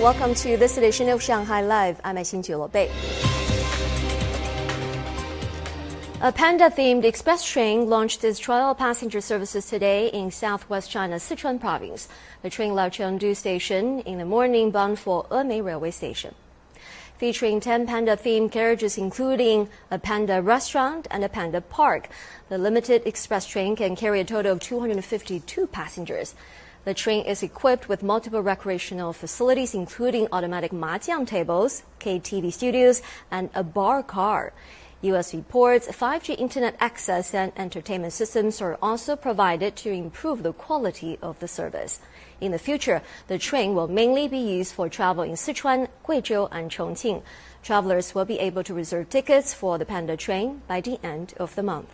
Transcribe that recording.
Welcome to this edition of Shanghai Live. I'm Xin Bei. A panda-themed express train launched its trial passenger services today in southwest China's Sichuan province. The train left Chengdu Station in the morning bound for Emei Railway Station. Featuring 10 panda-themed carriages including a panda restaurant and a panda park, the limited express train can carry a total of 252 passengers. The train is equipped with multiple recreational facilities, including automatic mahjong tables, KTV studios, and a bar car. U.S. reports 5G internet access and entertainment systems are also provided to improve the quality of the service. In the future, the train will mainly be used for travel in Sichuan, Guizhou, and Chongqing. Travelers will be able to reserve tickets for the Panda train by the end of the month.